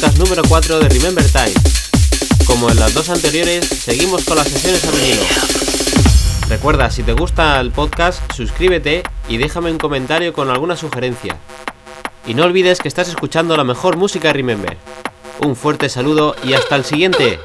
Podcast número 4 de Remember Time. Como en las dos anteriores, seguimos con las sesiones a vinilo. Recuerda, si te gusta el podcast, suscríbete y déjame un comentario con alguna sugerencia. Y no olvides que estás escuchando la mejor música Remember. Un fuerte saludo y hasta el siguiente.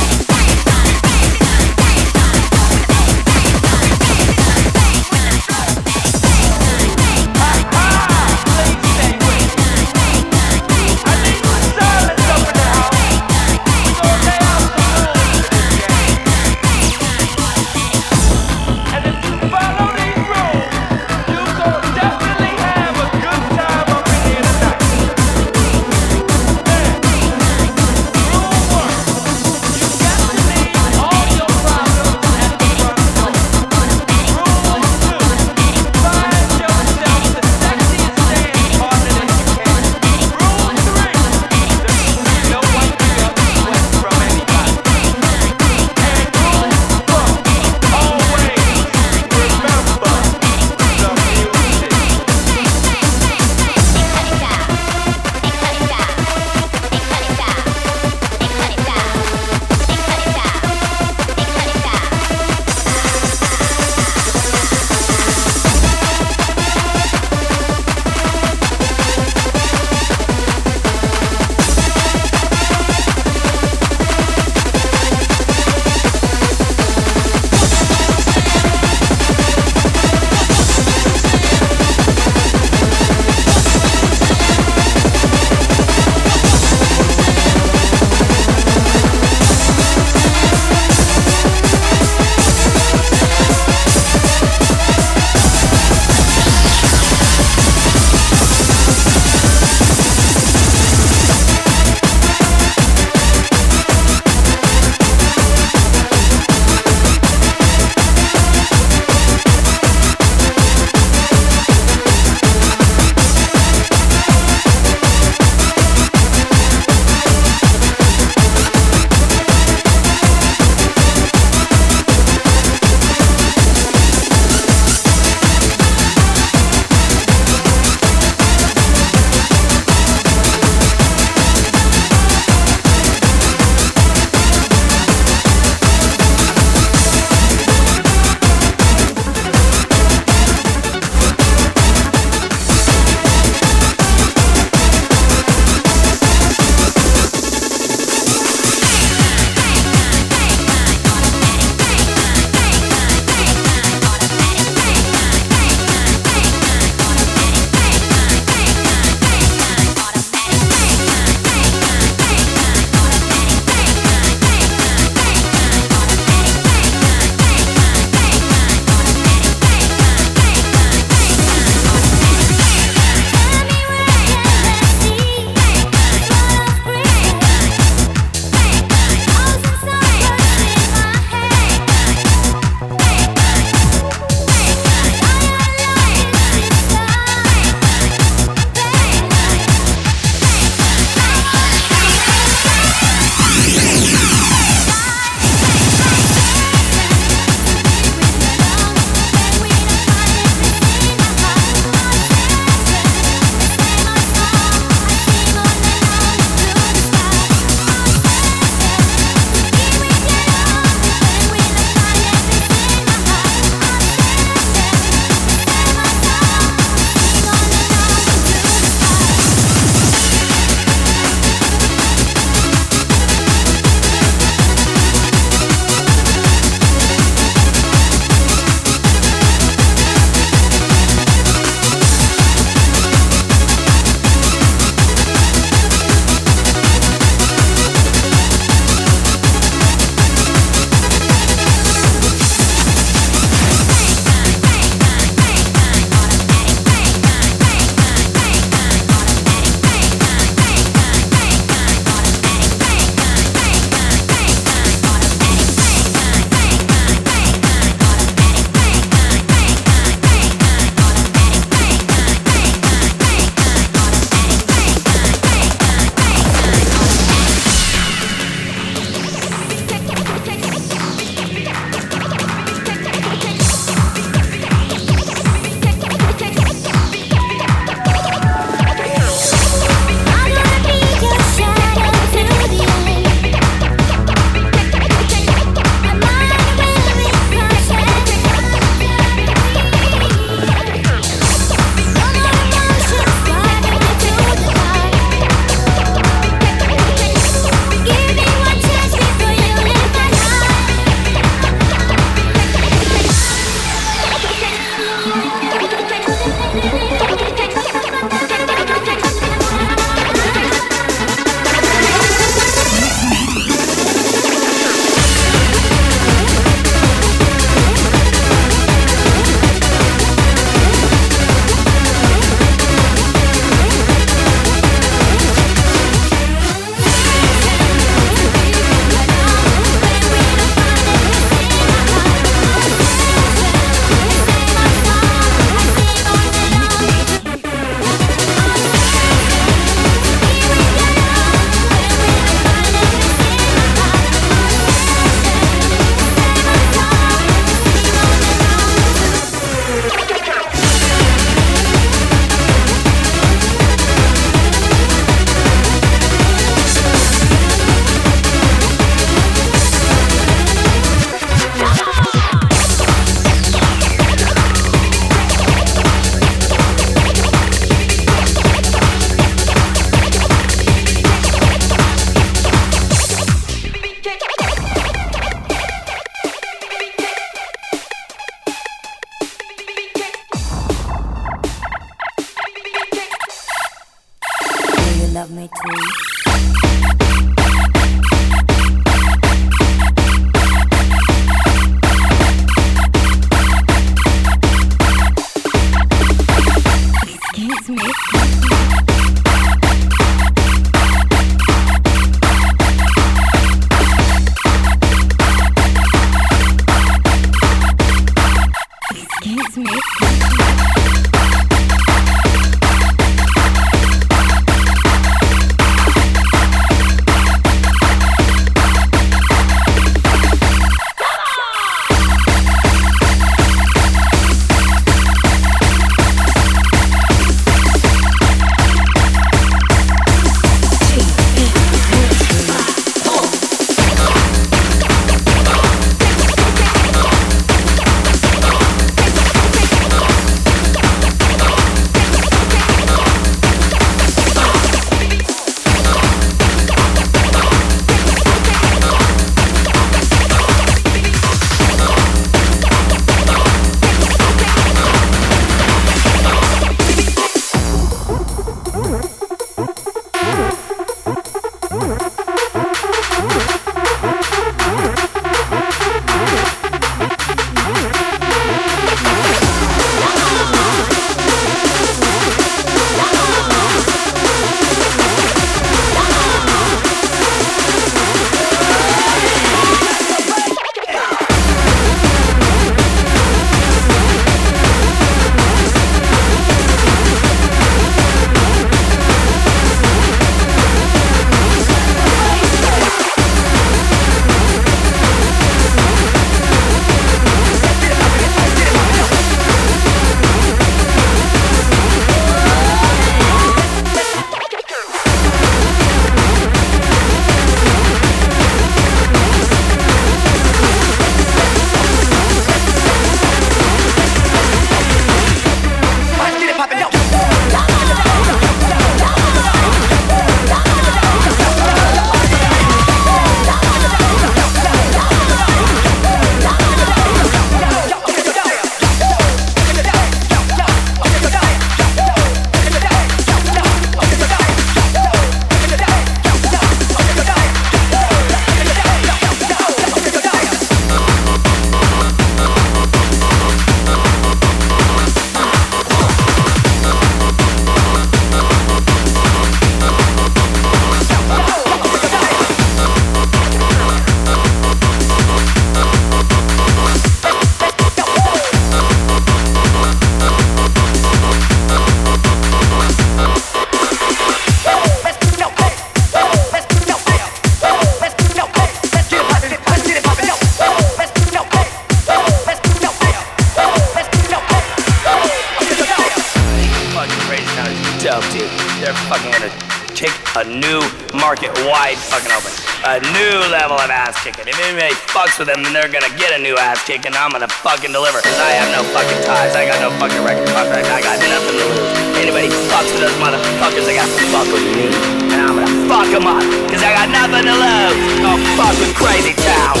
If anybody fucks with them, then they're gonna get a new ass kicking. I'm gonna fucking deliver. Cause I have no fucking ties. I got no fucking record contract. I got nothing to lose. Anybody fucks with those motherfuckers, they got to fuck with me. And I'm gonna fuck them up. Cause I got nothing to lose. Don't fuck with crazy town.